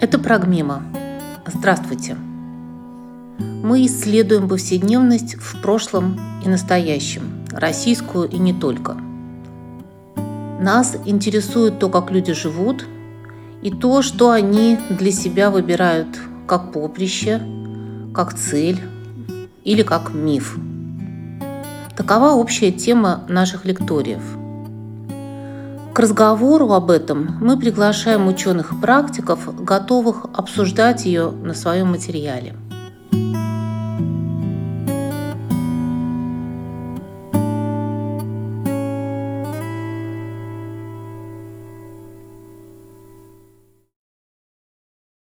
Это Прогмима. Здравствуйте. Мы исследуем повседневность в прошлом и настоящем, российскую и не только. Нас интересует то, как люди живут, и то, что они для себя выбирают как поприще, как цель или как миф. Такова общая тема наших лекториев – к разговору об этом мы приглашаем ученых и практиков, готовых обсуждать ее на своем материале –